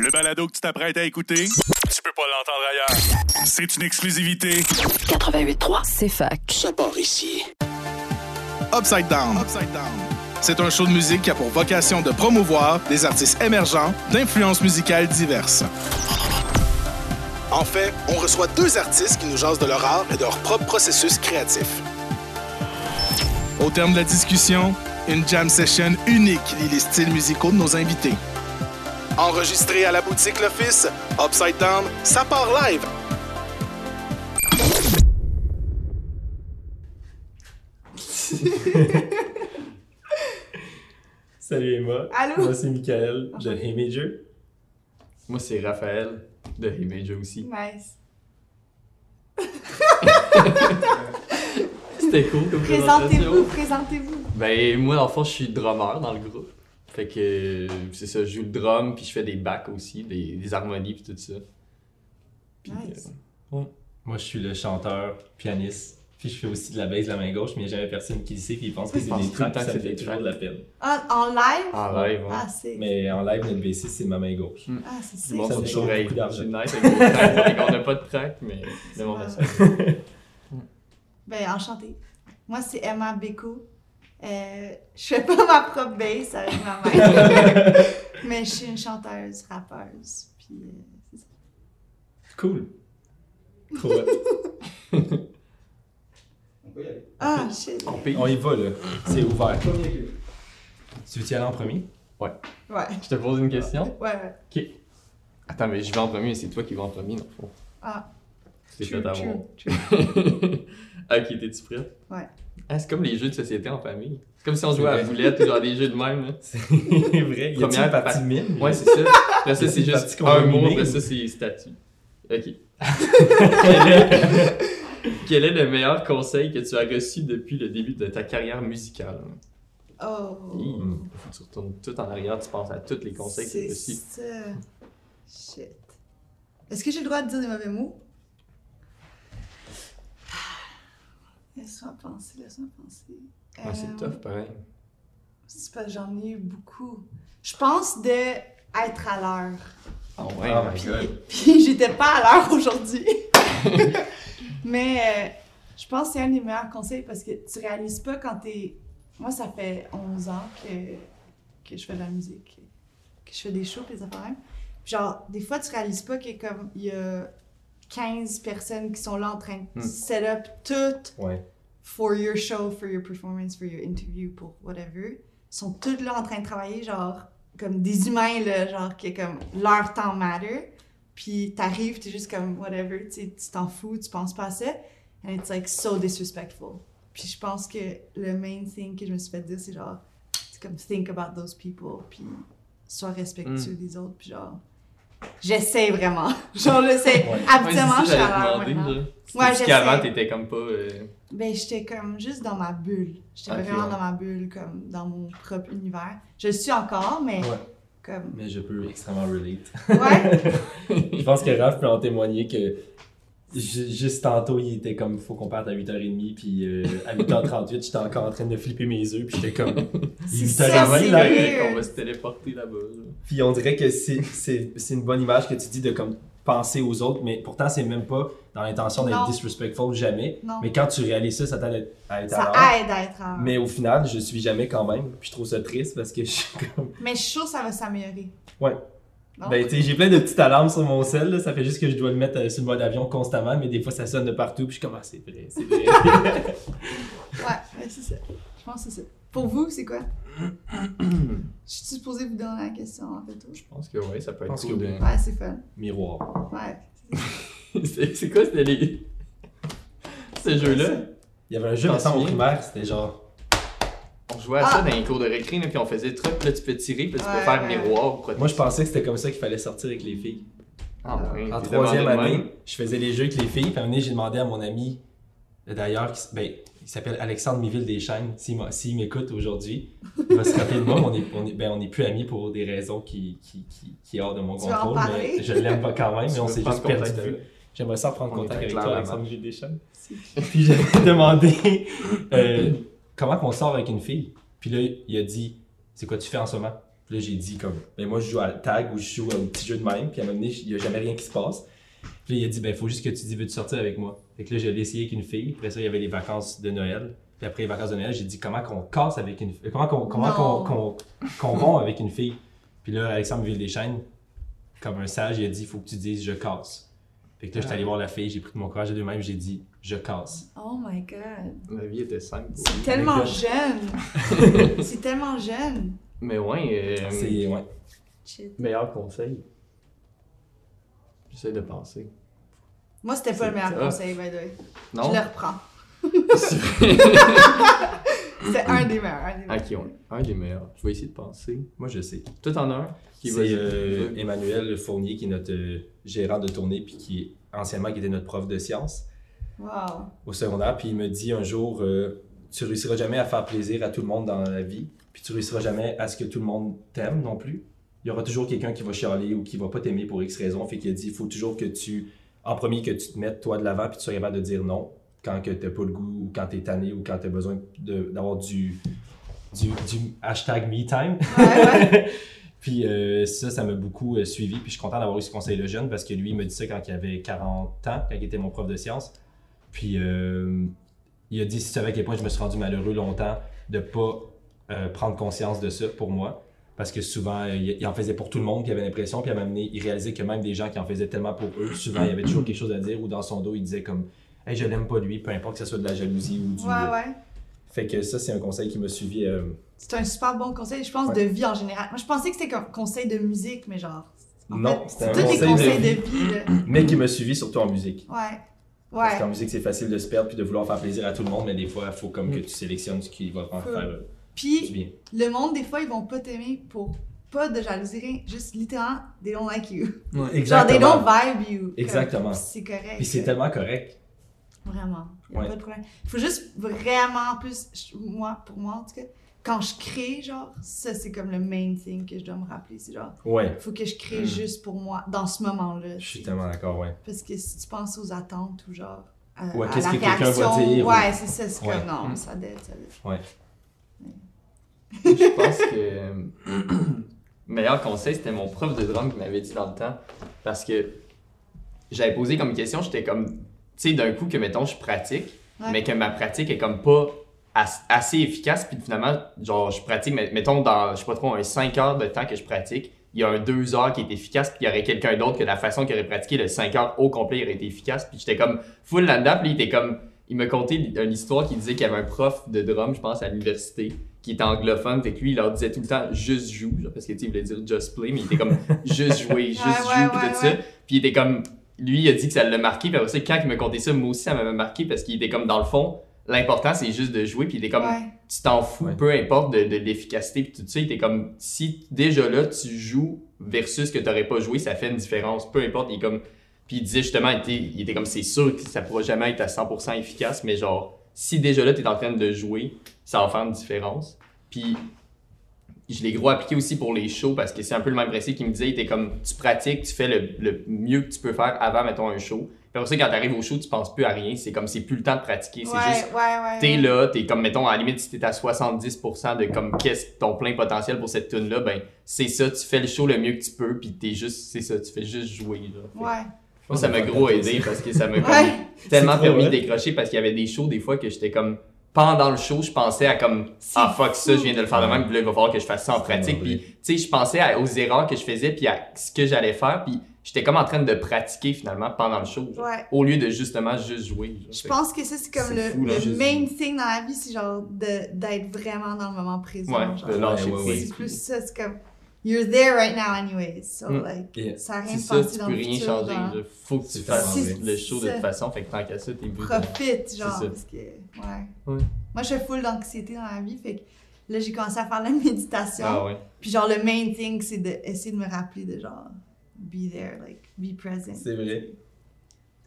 Le balado que tu t'apprêtes à écouter, tu peux pas l'entendre ailleurs. C'est une exclusivité. 88.3, c'est fac. Ça part ici. Upside Down. C'est un show de musique qui a pour vocation de promouvoir des artistes émergents d'influences musicales diverses. En fait, on reçoit deux artistes qui nous jasent de leur art et de leur propre processus créatif. Au terme de la discussion, une jam session unique lie les styles musicaux de nos invités. Enregistré à la boutique L'Office, Upside Down, ça part live Salut Emma. Allô? Moi c'est Michael de Major. Moi, c'est Raphaël de Hey Major aussi. Nice. C'était cool comme Présentez-vous, présentation. présentez-vous. Ben, moi, dans le fond, je suis drummer dans le groupe. Fait que c'est ça, je joue le drum, puis je fais des backs aussi, des, des harmonies, puis tout ça. Puis, Nice. euh, Moi je suis le chanteur, pianiste. Puis je fais aussi de la bass de la main gauche, mais il n'y a jamais personne qui le sait, puis il pense que c'est des le tracks, ça me c'est fait toujours de la peine. Ah, en live? en live, ouais. Ah, c'est. Mais en live, notre bassiste, c'est ma main gauche. Ah, c'est c'est. le monde ça me hey, beaucoup d'argent. c'est nice avec qu'on n'a pas de track, mais le monde a ça. Ben, enchanté. Moi, c'est Emma Beko. Euh, je fais pas ma propre bass avec ma main. mais je suis une chanteuse, rappeuse. Puis, euh, c'est ça. Cool. Hot. Ah, shit. On y va là, c'est ouvert. Tu veux y aller en premier? Ouais, Je te pose une question. ouais, ouais. Attends, mais je vais en premier, mais c'est toi qui vas en premier, dans le fond. Ah, C'est fait ok, t'es-tu prête? Ouais. Ah, c'est comme les jeux de société en famille. C'est comme si on jouait à la boulette ou genre des jeux de même. Là. C'est vrai. Il y a Première une partie pa- mime? Ouais, c'est ça. Après ça, c'est juste un mot, après ça, c'est statut. Ok. quel, est... quel est le meilleur conseil que tu as reçu depuis le début de ta carrière musicale? Oh. Que tu retournes tout en arrière, tu penses à tous les conseils que tu as C'est reçus. ça. Shit. Est-ce que j'ai le droit de dire des mauvais mots? Laisse-moi penser, laisse-moi penser. Ouais, c'est Euh, tough, pareil. C'est parce que j'en ai eu beaucoup. Je pense de être à l'heure. Oh Oh ouais, my Puis, god. puis j'étais pas à l'heure aujourd'hui. Mais euh, je pense que c'est un des meilleurs conseils parce que tu réalises pas quand t'es. Moi, ça fait 11 ans que, que je fais de la musique, que je fais des shows, des affaires. Genre, des fois, tu réalises pas qu'il y a comme. Il y a 15 personnes qui sont là en train de Hmm. set up tout Ouais. for your show, for your performance, for your interview, pour whatever, sont tous là en train de travailler, genre, comme des humains, là, genre, que comme leur temps matter. Puis t'arrives, t'es juste comme, whatever, tu t'en fous, tu penses pas à ça. And it's like so disrespectful. Puis je pense que le main thing que je me suis fait dire, c'est genre, c'est comme think about those people, puis sois respectueux des autres, puis genre, j'essaie vraiment. genre, j'essaie. Ouais. Habituellement, Ouais, je suis à l'heure. Ouais, Parce j'essaie. qu'avant, t'étais comme pas. euh, Ben, j'étais comme juste dans ma bulle. J'étais vraiment ouais. dans ma bulle, comme dans mon propre univers. Je le suis encore, mais Ouais. comme. Mais je peux extrêmement relate. Ouais! Je pense que Raph peut en témoigner que juste tantôt, il était comme, faut qu'on parte à 8h30, puis euh, à 8h38, j'étais encore en train de flipper mes yeux, puis j'étais comme, il est C'est 8h20 ça, c'est là. qu'on va se téléporter là-bas. là. Puis on dirait que c'est- c'est c'est une bonne image que tu dis de comme penser aux autres, mais pourtant, c'est même pas dans l'intention d'être disrespectful, jamais. Non. Mais quand tu réalises ça, ça t'aide à être à Ça aide à être en. Mais au final, je suis jamais quand même. Puis je trouve ça triste parce que je suis comme. Mais je suis sûre que ça va s'améliorer. Ouais. Non? Ben, tu sais, j'ai plein de petites alarmes sur mon sel, là. ça fait juste que je dois le mettre euh, sur le mode avion constamment, mais des fois ça sonne de partout, puis je suis comme, ah, c'est vrai, c'est vrai. Ouais, ouais, c'est ça. Je pense que c'est ça. Pour vous, c'est quoi? Je suis supposée vous donner la question, en fait. Je pense que ouais, ça peut être cool. de- oui. Ouais, c'est fun. Miroir. Ouais. c'est quoi, c'était les. Ce jeu-là? Il y avait un jeu récent au primaire, c'était genre. Jouait à ça Ah! dans les cours de récré, là, puis on faisait truc, puis là tu peux tirer, puis tu Ouais, peux faire miroir ou. Moi, je pensais que c'était comme ça qu'il fallait sortir avec les filles. Ah ouais, En troisième année, je faisais les jeux avec les filles, puis à un moment j'ai demandé à mon ami, euh, d'ailleurs, qui ben, il s'appelle Alexandre Miville Deschênes, s'il m'écoute aujourd'hui, il va se rappeler de moi, mais on est, on est, ben, on est plus amis pour des raisons qui, qui, qui, qui est hors de mon Tu contrôle, mais je l'aime pas quand même, mais on s'est juste perdu de vue. J'aimerais ça prendre On contact avec toi, la Alexandre. Miville Deschênes. Puis j'avais demandé euh, comment qu'on sort avec une fille? Puis là, il a dit C'est quoi tu fais en ce moment? Puis là, j'ai dit comme, ben moi, je joue à tag ou je joue au petit jeu de même. Puis à un moment donné, il n'y a jamais rien qui se passe. Puis là, il a dit, ben faut juste que tu dis, veux-tu sortir avec moi? Fait que là, j'ai essayé avec une fille. Après ça, il y avait les vacances de Noël. Puis après les vacances de Noël, j'ai dit, comment qu'on casse avec une fille? Comment qu'on comment qu'on qu'on qu'on rompt avec une fille? Puis là, Alexandre Ville-des-Chênes, comme un sage, il a dit, il faut que tu dises, je casse. Fait que là, j'étais allé voir la fille, j'ai pris de mon courage de deux-mêmes, j'ai dit, je casse. Oh my god. Ma vie était simple. C'est tellement God. jeune. c'est tellement jeune. Mais ouais, euh, C'est, ouais. Shit. meilleur conseil. J'essaie de penser. Moi, c'était pas le meilleur conseil, by the way. Non? Je le reprends. C'est un des meilleurs. Un des meilleurs. Un des meilleurs. Je vais essayer de penser. Moi, je sais. Toi, t'en as un? Qui C'est euh, Emmanuel Fournier qui est notre euh, gérant de tournée puis qui anciennement qui était notre prof de sciences Wow. au secondaire puis il me dit un jour euh, tu réussiras jamais à faire plaisir à tout le monde dans la vie puis tu réussiras jamais à ce que tout le monde t'aime non plus. Il y aura toujours quelqu'un qui va chialer ou qui va pas t'aimer pour X raison fait qu'il a dit il faut toujours que tu en premier que tu te mettes toi de l'avant puis tu sois capable de dire non quand que t'as pas le goût ou quand t'es tanné ou quand t'as besoin d'avoir du, du du hashtag me time. Ouais, ouais. Puis euh, ça, ça m'a beaucoup euh, suivi. Puis je suis content d'avoir eu ce conseil-là jeune parce que lui, il m'a dit ça quand il avait 40 ans, quand il était mon prof de sciences. Puis euh, il a dit si tu savais à quel point je me suis rendu malheureux longtemps de pas euh, prendre conscience de ça pour moi. Parce que souvent, il, il en faisait pour tout le monde, puis il avait l'impression, puis donné, il réalisait que même des gens qui en faisaient tellement pour eux, souvent, il y avait toujours quelque chose à dire, ou dans son dos, il disait comme Hey, je l'aime pas lui, peu importe que ce soit de la jalousie ou du. Ouais, ouais. Fait que ça, c'est un conseil qui m'a suivi. euh, C'est un super bon conseil, je pense, Ouais. de vie en général. Moi, je pensais que c'était un conseil de musique, mais genre. en Non, un c'est tous des conseil de conseils vie. de vie, là. mais qui m'a suivi surtout en musique. Ouais. Parce Ouais. qu'en musique, c'est facile de se perdre puis de vouloir faire plaisir à tout le monde, mais des fois, il faut comme que tu sélectionnes ce qui va te faire euh, du Puis, bien. le monde, des fois, ils vont pas t'aimer pour pas de jalousie, rien. Juste littéralement, they don't like you. Genre, they Exactement. don't vibe you. Exactement. C'est correct. Puis c'est tellement correct. Vraiment. Y a Ouais. pas de problème. Faut juste vraiment plus, moi, pour moi en tout cas, quand je crée, genre, ça c'est comme le main thing que je dois me rappeler. C'est genre, Ouais. faut que je crée Mm. juste pour moi dans ce moment-là. Je suis tellement d'accord, ouais. Parce que si tu penses aux attentes ou genre. À, Ouais, à qu'est-ce la que quelqu'un va réaction, dire, Ouais, c'est ça. C'est Ouais. comme non, Mm. ça dette, ça dette. Je pense que meilleur conseil, c'était mon prof de drum qui m'avait dit dans le temps. Parce que j'avais posé comme question, j'étais comme, tu sais, d'un coup que, mettons, je pratique, Ouais. mais que ma pratique est comme pas as- assez efficace, puis finalement, genre, je pratique, met- mettons, dans, je sais pas trop, un 5 heures de temps que je pratique, il y a un 2 heures qui est efficace, puis il y aurait quelqu'un d'autre que la façon qu'il aurait pratiqué le 5 heures au complet il aurait été efficace, puis j'étais comme full là-dedans, puis il était comme, il me contait une histoire qui disait qu'il y avait un prof de drum, je pense, à l'université, qui était anglophone, fait que lui, il leur disait tout le temps juste joue, genre, parce que tu sais, il voulait dire just play, mais il était comme juste jouer, juste Ouais, joue, ouais, puis ouais, tout ça. Puis il était comme, lui, il a dit que ça l'a marqué, puis après ça, quand il me contait ça, moi aussi, ça m'avait marqué, parce qu'il était comme, dans le fond, l'important, c'est juste de jouer, puis il était comme, Ouais. tu t'en fous, Ouais. peu importe de, de l'efficacité, puis tout ça, il était comme, si déjà là, tu joues versus que t'aurais pas joué, ça fait une différence, peu importe, il est comme, puis il disait justement, il était, il était comme, c'est sûr que ça pourra jamais être à 100% efficace, mais genre, si déjà là, t'es en train de jouer, ça va faire une différence. Puis, je l'ai gros appliqué aussi pour les shows parce que c'est un peu le même principe qu'il me disait. Il était comme, tu pratiques, tu fais le, le mieux que tu peux faire avant, mettons, un show. Puis après ça, quand t'arrives au show, tu penses plus à rien. C'est comme, c'est plus le temps de pratiquer. C'est Ouais, juste, ouais, ouais. t'es ouais. là, t'es comme, mettons, à la limite, si t'es à 70% de comme, qu'est-ce ton plein potentiel pour cette tune là ben, c'est ça, tu fais le show le mieux que tu peux, puis t'es juste, c'est ça, tu fais juste jouer, là. Fait que Ouais. Moi, ça m'a gros aidé parce que ça m'a tellement permis de décrocher parce qu'il y avait des shows des fois que j'étais comme pendant le show, je pensais à comme ah fuck ça, je viens de le faire de même, puis là il va falloir que je fasse ça en pratique. Puis tu sais, je pensais à- aux erreurs que je faisais puis à ce que j'allais faire, puis j'étais comme en train de pratiquer finalement pendant le show, genre, Ouais. au lieu de justement juste jouer. genre. Je pense que ça, c'est comme le, fou, là, le juste- main thing dans la vie, c'est genre de- d'être vraiment dans le moment présent. Ouais, genre. de lâcher Ouais, ouais, ouais. prise. C'est plus ça, c'est comme you're there right now anyways. So Mm. like Yeah. ça a rien C'est de ça, tu peux rien changer. genre. genre. Faut que tu fasses le show de toute façon, fait que tant qu'à ça, t'es de- Profite, genre ça. parce que ouais. Ouais. Moi je fais full d'anxiété dans la vie, fait que là j'ai commencé à faire la méditation. Ah ouais. Puis genre le main thing c'est d'essayer de me rappeler de genre be there, like be present. C'est vrai.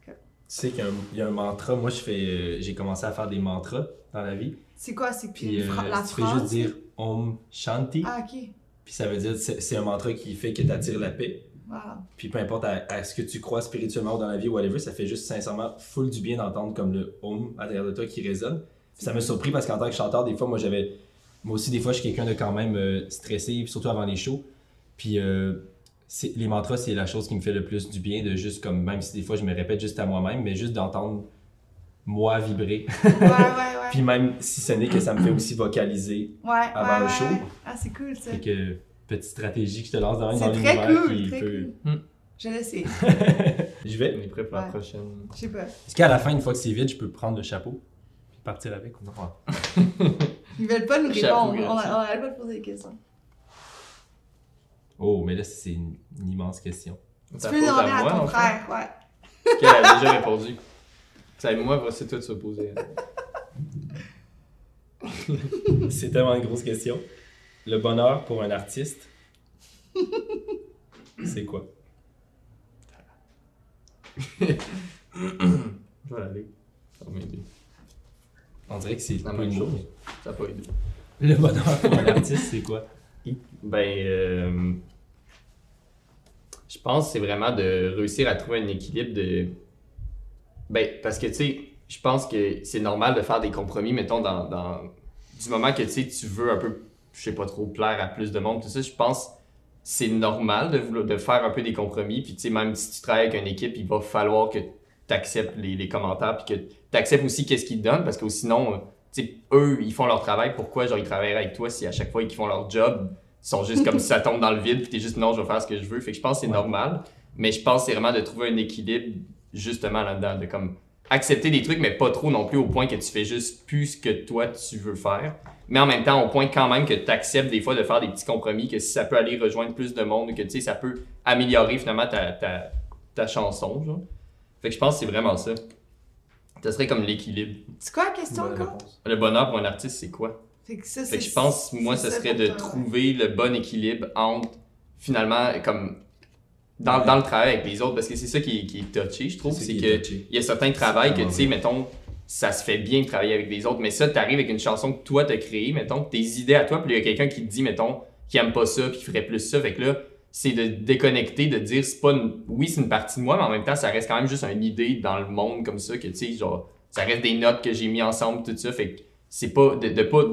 Tu sais qu'il y a un- il y, a un mantra. Moi, je fais, euh, j'ai commencé à faire des mantras dans la vie. C'est quoi? C'est que Puis euh, la tu fais phrase? juste dire Om Shanti. Ah OK. Puis ça veut dire, c'est c'est un mantra qui fait que tu attires la paix. Wow. Puis peu importe à, à ce que tu crois spirituellement ou dans la vie ou whatever, ça fait juste sincèrement full du bien d'entendre comme le Om à l'intérieur de toi qui résonne. Puis ça m'a surpris parce qu'en tant que chanteur, des fois, moi j'avais moi aussi, des fois, je suis quelqu'un de quand même euh, stressé, surtout avant les shows. Puis euh, les mantras, c'est la chose qui me fait le plus du bien, de juste comme, même si des fois je me répète juste à moi-même, mais juste d'entendre moi vibrer. Ouais, ouais, ouais. Puis même si ce n'est que ça me fait aussi vocaliser. ouais, avant ouais, le show. ouais. Ah, c'est cool ça. Fait que, petite stratégie que je te lance dans, dans C'est l'univers cool, qui très peut... cool. Je le sais. Je vais. On est prêt pour la prochaine. Je sais pas. Est-ce qu'à la fin, une fois que c'est vide, je peux prendre le chapeau et partir avec ou non? Ils veulent pas nous répondre. On arrête pas de poser des questions. Oh, mais là, c'est une, une immense question. Tu peux demander à, moi, ton frère, ouais. Ok, elle a déjà répondu. Ça, moi, c'est toi de se poser. C'est tellement une grosse question. Le bonheur pour un artiste, c'est quoi? Je vais aller. Ça va m'aider. On dirait que c'est La pas même une chose. chose. Ça n'a pas aidé. Le bonheur pour un artiste, c'est quoi? Ben, euh, je pense que c'est vraiment de réussir à trouver un équilibre de. Ben, parce que tu sais, je pense que c'est normal de faire des compromis, mettons, dans, dans- du moment que tu sais, tu veux un peu, je sais pas trop, plaire à plus de monde, tout ça, je pense que c'est normal de, vouloir- de faire un peu des compromis. Puis tu sais, même si tu travailles avec une équipe, il va falloir que tu acceptes les, les commentaires, puis que tu acceptes aussi qu'est-ce qu'ils te donnent, parce que sinon, euh, tu sais, eux, ils font leur travail, pourquoi genre ils travailleraient avec toi si à chaque fois qu'ils font leur job, ils sont juste comme si ça tombe dans le vide, puis t'es juste non, je vais faire ce que je veux. Fait que je pense que c'est Ouais. normal, mais je pense que c'est vraiment de trouver un équilibre justement là-dedans, de comme accepter des trucs, mais pas trop non plus au point que tu fais juste plus ce que toi tu veux faire. Mais en même temps, au point quand même que tu acceptes des fois de faire des petits compromis, que si ça peut aller rejoindre plus de monde, que tu sais, ça peut améliorer finalement ta, ta, ta chanson. Genre. Fait que je pense que c'est vraiment ça. Ça serait comme l'équilibre. C'est quoi la question encore? réponse. Le bonheur pour un artiste, c'est quoi? Fait que ça, Fait que je pense, moi, ce ça serait de trouver le bon équilibre entre, finalement, comme, dans, dans le travail avec les autres, parce que c'est ça qui est, qui est touché, je trouve, C'est ça c'est qui est que touché. il y a certains travails que, tu sais, mettons, ça se fait bien de travailler avec les autres, mais ça, t'arrives avec une chanson que toi t'as créée, mettons, tes idées à toi, puis il y a quelqu'un qui te dit, mettons, qui aime pas ça, puis qui ferait plus ça, fait que là, c'est de déconnecter, de dire, c'est pas une... oui, c'est une partie de moi, mais en même temps, ça reste quand même juste une idée dans le monde comme ça, que, tu sais, genre, ça reste des notes que j'ai mis ensemble, tout ça, fait que c'est pas, de, de pas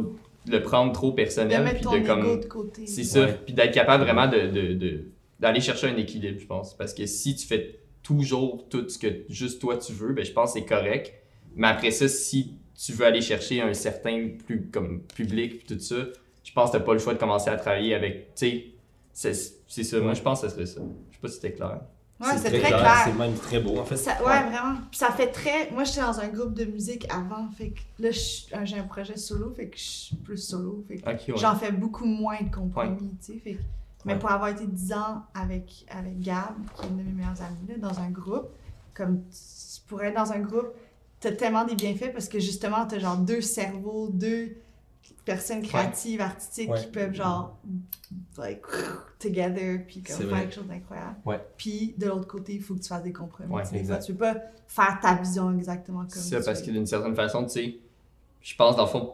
le prendre trop De personnel, mettre puis ton de ego comme... de côté. C'est ça. Puis d'être capable vraiment de, de, de- d'aller chercher un équilibre, je pense. Parce que si tu fais toujours tout ce que juste toi tu veux, ben je pense que c'est correct. Mais après ça, si tu veux aller chercher un certain plus comme public tout ça, je pense que t'as pas le choix de commencer à travailler avec. Tu sais, c'est, ça. Moi, je pense que ça serait ça. Je sais pas si c'était clair. Ouais, c'est très clair. C'est même très beau, en fait. Ça- ouais, vraiment. Puis ça fait très. Moi, j'étais dans un groupe de musique avant. Fait que là, je- euh, j'ai un projet solo. Fait que je suis plus solo. Fait que ouais. j'en fais beaucoup moins de compromis, tu sais. Fait que- Mais Ouais. pour avoir été 10 ans avec, avec Gab, qui est une de mes meilleures amies, là, dans un groupe, comme tu pourrais être dans un groupe, t'as tellement des bienfaits parce que justement, t'as genre deux cerveaux, deux personnes créatives, artistiques Ouais. qui peuvent genre, like, together, puis comme C'est faire vrai. quelque chose d'incroyable. Puis de l'autre côté, il faut que tu fasses des compromis. Tu. Des fois, exact. tu peux pas faire ta vision exactement comme C'est ça, tu parce que d'une certaine façon, tu sais, je pense dans le fond,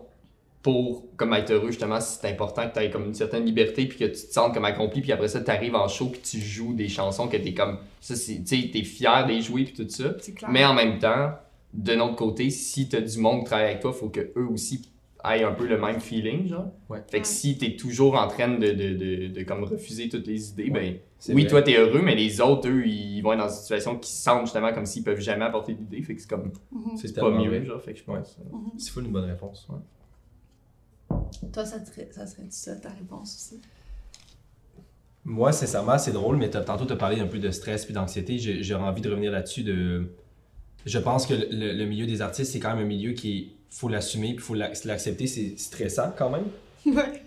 pour comme être heureux, justement, c'est important que tu aies comme une certaine liberté, puis que tu te sentes comme accompli, puis après ça, tu arrives en show, puis tu joues des chansons que tu es comme, ça, c'est- tu fier de les jouer, puis tout ça. C'est clair. Mais en même temps, de notre côté, si tu as du monde qui travaille avec toi, faut que eux aussi aient un peu le même feeling, genre. Ouais. Fait Ouais. que si tu es toujours en train de, de, de, de comme refuser toutes les idées, ben C'est oui, vrai. toi, t'es heureux, mais les autres, eux, ils vont être dans une situation qui sentent justement comme s'ils peuvent jamais apporter d'idées. Fait que c'est comme, Mhm. C'est pas mieux, vrai. genre. Fait que je pense. euh, C'est full une bonne réponse. Toi, ça, serait, ça serait ça ta réponse aussi? Moi, sincèrement, c'est drôle, mais tantôt, tu as parlé un peu de stress puis d'anxiété. J'aurais envie de revenir là-dessus. De... Je pense que le, le milieu des artistes, c'est quand même un milieu qui faut l'assumer puis faut l'ac- l'accepter. C'est stressant quand même. Ouais.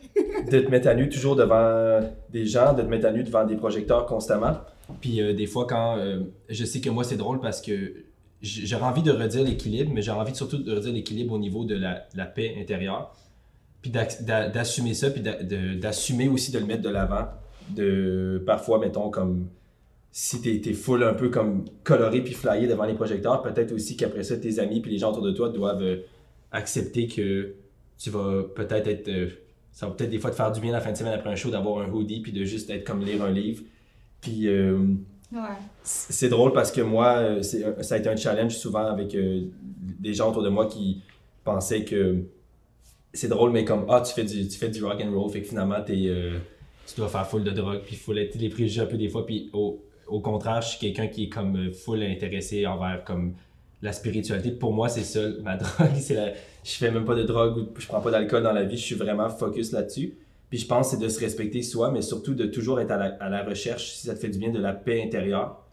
de te mettre à nu toujours devant des gens, de te mettre à nu devant des projecteurs constamment. Puis euh, des fois, quand euh, je sais que moi, c'est drôle parce que j'aurais envie de redire l'équilibre, mais j'aurais envie surtout de redire l'équilibre au niveau de la, la paix intérieure. Puis d'assumer ça, puis d'assumer aussi de le mettre de l'avant. De parfois, mettons, comme si t'es es full un peu comme coloré puis flyé devant les projecteurs, peut-être aussi qu'après ça, tes amis puis les gens autour de toi doivent euh, accepter que tu vas peut-être être. euh, ça va peut-être des fois te faire du bien la fin de semaine après un show d'avoir un hoodie puis de juste être comme lire un livre. Puis euh, Ouais. c'est drôle parce que moi, ça a été un challenge souvent avec euh, des gens autour de moi qui pensaient que c'est drôle, mais comme, ah, tu fais du, tu fais du rock and roll, fait que finalement, t'es, euh, tu dois faire full de drogue, puis full les préjugés un peu des fois, puis au, au contraire, je suis quelqu'un qui est comme euh, full intéressé envers comme la spiritualité. Pour moi, c'est ça, ma drogue, c'est la, je fais même pas de drogue ou je prends pas d'alcool dans la vie, je suis vraiment focus là-dessus. Puis je pense c'est de se respecter soi, mais surtout de toujours être à la, à la recherche, si ça te fait du bien, de la paix intérieure.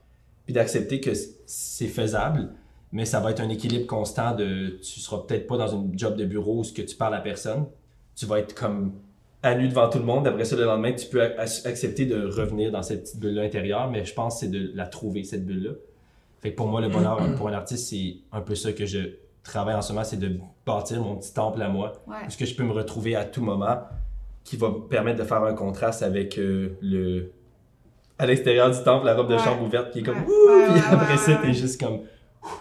Puis d'accepter que c'est faisable, mais ça va être un équilibre constant de tu seras peut-être pas dans une job de bureau où ce que tu parles à personne. Tu vas être comme à nu devant tout le monde. Après ça, le lendemain, tu peux ac- accepter de revenir dans cette petite bulle-là intérieure, mais je pense que c'est de la trouver, cette bulle-là. Fait que pour moi, le bonheur pour un artiste, c'est un peu ça que je travaille en ce moment, c'est de bâtir mon petit temple à moi, Ouais. où ce que je peux me retrouver à tout moment, qui va me permettre de faire un contraste avec euh, le à l'extérieur du temple, la robe de Ouais. chambre ouverte qui est comme Ouais. Ouh! Puis après ça, t'es juste comme!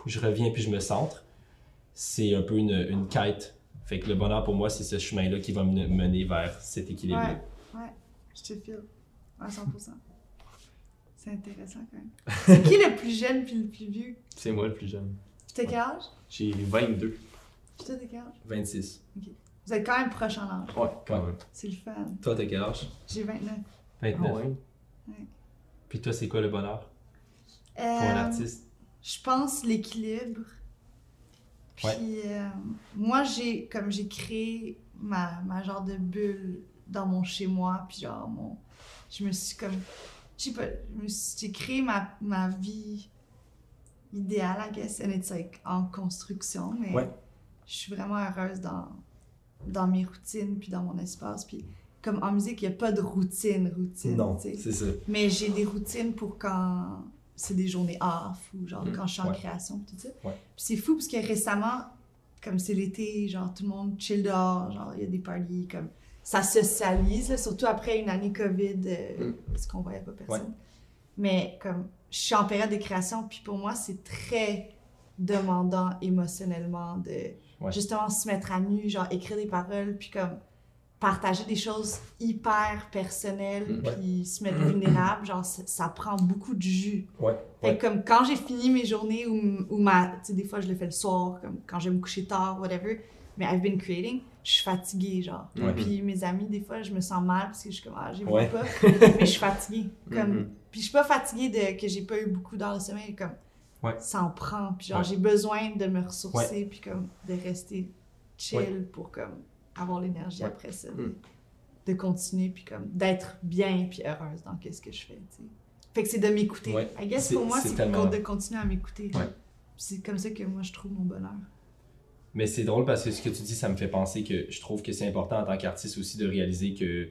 Je reviens puis je me centre. C'est un peu une, une quête. Fait que le bonheur pour moi, c'est ce chemin-là qui va me mener vers cet équilibre-là. Ouais, ouais, je te file. À 100%. C'est intéressant quand même. C'est qui le plus jeune puis le plus vieux? C'est moi le plus jeune. T'as quel âge? J'ai 22. Puis toi, t'as quel âge? 26. Vous êtes quand même proches en âge. Ouais, quand même. C'est le fun. Toi, t'as quel âge? J'ai 29. 29. Ah ouais. Puis toi, c'est quoi le bonheur? Pour un Euh, artiste? Je pense l'équilibre. Puis Ouais. euh, moi, j'ai comme j'ai créé ma, ma genre de bulle dans mon chez moi, puis genre mon je me suis comme je sais pas, j'ai créé ma, ma vie idéale, I guess, and it's like en construction, mais Ouais. je suis vraiment heureuse dans dans mes routines puis dans mon espace puis comme en musique, il n'y a pas de routine, routine. Non, c'est ça. Mais j'ai des routines pour quand c'est des journées off ou genre Mm, quand je suis en ouais. création tout ça. Ouais. Puis c'est fou parce que récemment, comme c'est l'été, genre tout le monde chill dehors, genre il y a des parties, comme ça socialise, là, surtout après une année COVID, euh, Mm. parce qu'on voyait pas personne. Mais comme je suis en période de création, puis pour moi c'est très demandant émotionnellement de justement se mettre à nu, genre écrire des paroles, puis comme partager des choses hyper personnelles, Mm. Ouais. puis se mettre vulnérable, genre ça, prend beaucoup de jus. Ouais. Fait ouais. comme quand j'ai fini mes journées ou, ou ma, tu sais, des fois je le fais le soir, comme quand je vais me coucher tard, whatever, mais I've been creating, je suis fatiguée, genre. Ouais. Puis mes amis, des fois, je me sens mal parce que je suis comme, ah, j'ai Ouais. pas, mais je suis fatiguée. Comme, Mhm. Puis je suis pas fatiguée de que j'ai pas eu beaucoup d'heures de sommeil, comme, Ouais. ça en prend. Puis genre, j'ai besoin de me ressourcer, puis comme, de rester chill pour comme, avoir l'énergie Ouais. après ça. Mm. De continuer, puis comme, d'être bien, puis heureuse dans qu'est-ce que je fais, tu sais. Fait que c'est de m'écouter. Ouais. I guess pour moi, c'est c'est tellement- de continuer à m'écouter. Ouais. C'est comme ça que moi, je trouve mon bonheur. Mais c'est drôle parce que ce que tu dis, ça me fait penser que je trouve que c'est important en tant qu'artiste aussi de réaliser que.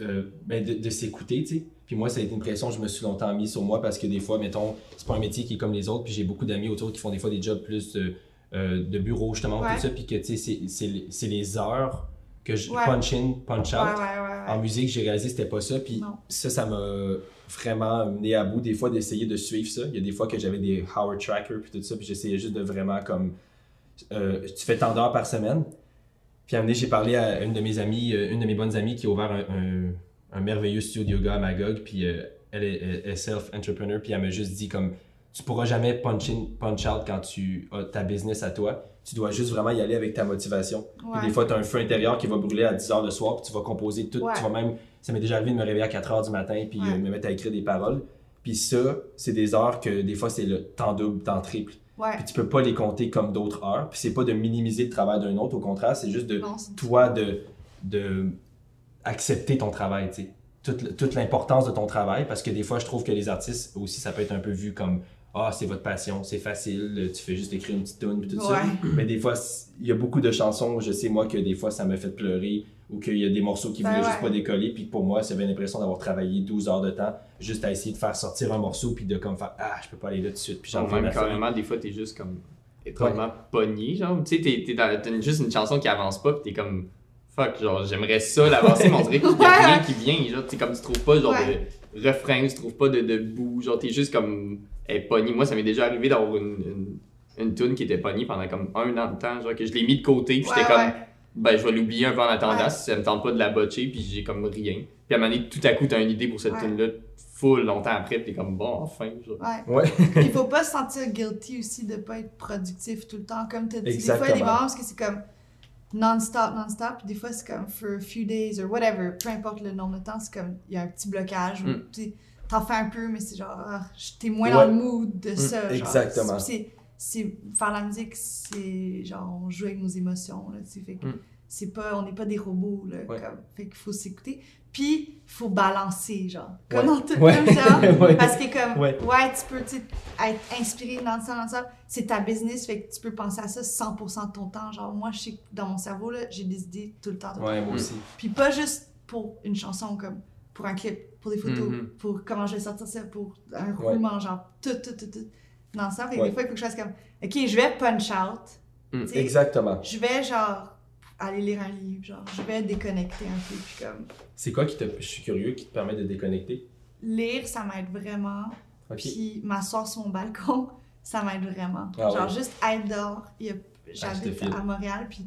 euh, ben de, de s'écouter, tu sais. Puis moi, ça a été une pression que je me suis longtemps mis sur moi parce que des fois, mettons, c'est pas un métier qui est comme les autres, puis j'ai beaucoup d'amis autour qui font des fois des jobs plus euh, euh, de bureau, justement, Ouais. tout ça, puis que, tu sais, c'est- les- heures que je Ouais. punch in, punch out. ouais. En musique, j'ai réalisé que c'était pas ça. Puis ça, ça m'a vraiment mené à bout des fois d'essayer de suivre ça. Il y a des fois que j'avais des Howard Tracker puis tout ça, puis j'essayais juste de vraiment comme euh, tu fais tant d'heures par semaine. Puis à un moment j'ai parlé à une de mes amies, euh, une de mes bonnes amies qui a ouvert un, un- un merveilleux studio de yoga à Magog, puis euh, elle est, elle est self-entrepreneur, puis elle m'a juste dit comme tu pourras jamais punch in, punch out quand tu as ta business à toi. Tu dois juste vraiment y aller avec ta motivation. Puis des fois, tu as un feu intérieur qui va brûler à 10 h le soir, puis tu vas composer tout. Ouais. Tu vas même. Ça m'est déjà arrivé de me réveiller à 4 h du matin, puis Ouais. euh, me mettre à écrire des paroles. Puis ça, c'est des heures que des fois, c'est le temps double, temps triple. Puis tu peux pas les compter comme d'autres heures. Puis c'est pas de minimiser le travail d'un autre, au contraire, c'est juste de Non, toi de, de accepter ton travail, tu sais. Toute, toute l'importance de ton travail, parce que des fois, je trouve que les artistes aussi, ça peut être un peu vu comme Ah, c'est votre passion, c'est facile, tu fais juste écrire une petite tune, puis tout ça. Mais des fois, il y a beaucoup de chansons où je sais, moi, que des fois, ça m'a fait pleurer, ou qu'il y a des morceaux qui Ben voulaient ouais. juste pas décoller, puis pour moi, j'avais l'impression d'avoir travaillé 12 heures de temps juste à essayer de faire sortir un morceau, puis de comme faire Ah, je peux pas aller là tout de suite, puis j'en même carrément, des fois, t'es juste comme étrangement pogné, genre. Tu sais, t'es, t'es dans, t'as juste une chanson qui avance pas, pis t'es comme fuck, genre, j'aimerais ça l'avancer, mais on dirait qu'il y a rien qui vient, genre, tu sais, comme tu trouves pas, genre, de refrain, tu trouves pas de, de bout, genre, t'es juste comme, est pognée. Moi, ça m'est déjà arrivé d'avoir une, une, qui était pognée pendant comme un an de temps, genre, que je l'ai mis de côté, puis Ouais, j'étais comme, ouais. ben, je vais l'oublier un peu en attendant, Ouais. si ça me tente pas de la botcher, puis j'ai comme rien. Puis à un moment donné, tout à coup, t'as une idée pour cette Ouais. tune-là, full longtemps après, puis t'es comme, bon, enfin, genre. Ouais. Il faut pas se sentir guilty aussi de pas être productif tout le temps. Comme tu dit, des fois, il y a des moments parce que c'est comme. non-stop, non-stop. Puis des fois, c'est comme for a few days or whatever. Peu importe le nombre de temps, c'est comme il y a un petit blocage. ou Mm. tu sais, T'en fais un peu, mais c'est genre, ah, t'es moins Ouais. dans le mood de ça. genre. exactement. C'est, c'est, faire la musique, c'est genre, on joue avec nos émotions. Là, tu sais, fait que Mm. c'est pas, on n'est pas des robots. Là, Ouais. comme, fait qu'il faut s'écouter. Puis, il faut balancer, genre. Ouais. Comme dans tout, Ouais. comme ça. Ouais. Parce que, comme, Ouais. ouais, tu peux tu sais, être inspiré dans ça, dans ça. C'est ta business, fait que tu peux penser à ça 100% de ton temps. Genre, moi, je sais que dans mon cerveau, là, j'ai des idées tout le temps. tout le temps. Ouais, moi aussi. Puis pas juste pour une chanson, comme pour un clip, pour des photos, Mhm. pour comment je vais sortir ça, pour un Ouais. roulement, genre tout, tout, tout, tout. Dans ça, Ouais. des fois, il faut que je fasse comme, OK, je vais punch out. Mm. Exactement. Je vais, genre, aller lire un livre, genre, je vais déconnecter un peu, puis comme, C'est quoi qui te. Je suis curieux, qui te permet de déconnecter? lire, ça m'aide vraiment. Ok. Puis m'asseoir sur mon balcon, ça m'aide vraiment. Ah genre, ouais. juste être dehors. A- te J'habite à Montréal, puis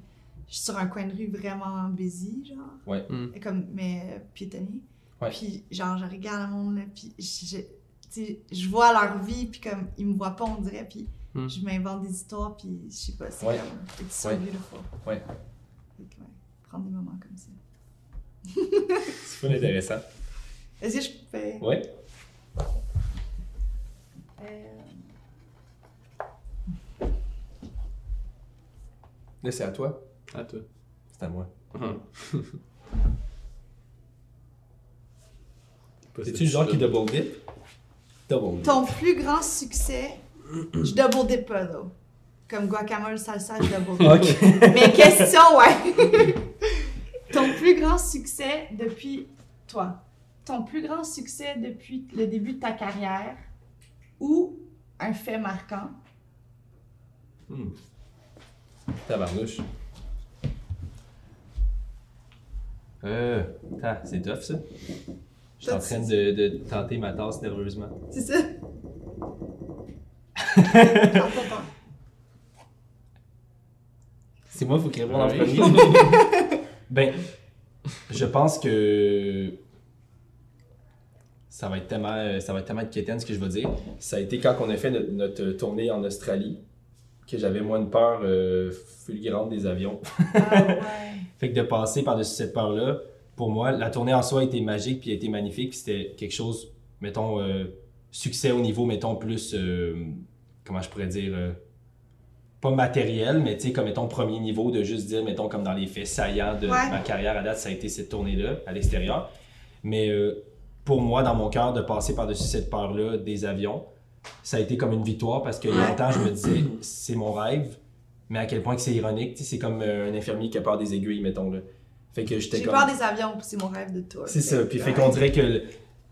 je suis sur un coin de rue vraiment busy, genre. Ouais. Mm. Comme, mais euh, piétonnier. Ouais. Puis, genre, je regarde le monde, là, puis je, je, tu sais, je vois leur vie, puis comme, ils me voient pas, on dirait, puis Mm. je m'invente des histoires, puis je sais pas, c'est Ouais. comme, it's so Ouais. beautiful. Ouais. Fait que, ouais, prendre des moments comme ça. C'est pas intéressant. Est-ce que je fais... Ouais. Euh, Là, c'est à toi. À toi. C'est à moi. Hum. C'est-tu le genre qui double dip? Double dip. Ton plus grand succès, je double dip pas, though. Comme guacamole, salsa, je double dip. Ok. Mais question, ouais. Ton plus grand succès depuis toi. Ton plus grand succès depuis le début de ta carrière ou un fait marquant? Hmm. Tabarnouche. Euh. c'est tough ça. Je suis en train de, de tenter ma tasse nerveusement. C'est ça? C'est moi, il faut qu'il réponde en premier. ben, je pense que ça va être tellement, ça va être tellement de quétaine ce que je vais dire. Ça a été quand on a fait notre, notre tournée en Australie que j'avais moins une peur euh, fulgurante des avions. Ah ouais. Fait que de passer par-dessus cette peur-là, pour moi, la tournée en soi a été magique puis a été magnifique. Puis c'était quelque chose, mettons, euh, succès au niveau, mettons, plus, euh, comment je pourrais dire, euh, pas matériel, mais tu sais, comme, mettons, premier niveau de juste dire, mettons, comme dans les faits saillants de Ouais. ma carrière à date, ça a été cette tournée-là, à l'extérieur. Mais pour moi, dans mon cœur, de passer par-dessus cette peur-là des avions, ça a été comme une victoire parce que longtemps, je me disais, c'est mon rêve. Mais à quel point que c'est ironique, tu sais, c'est comme un infirmier qui a peur des aiguilles, mettons là. Fait que j'étais J'ai comme. peur des avions, c'est mon rêve de tour. C'est ça. Puis fait qu'on dirait que le,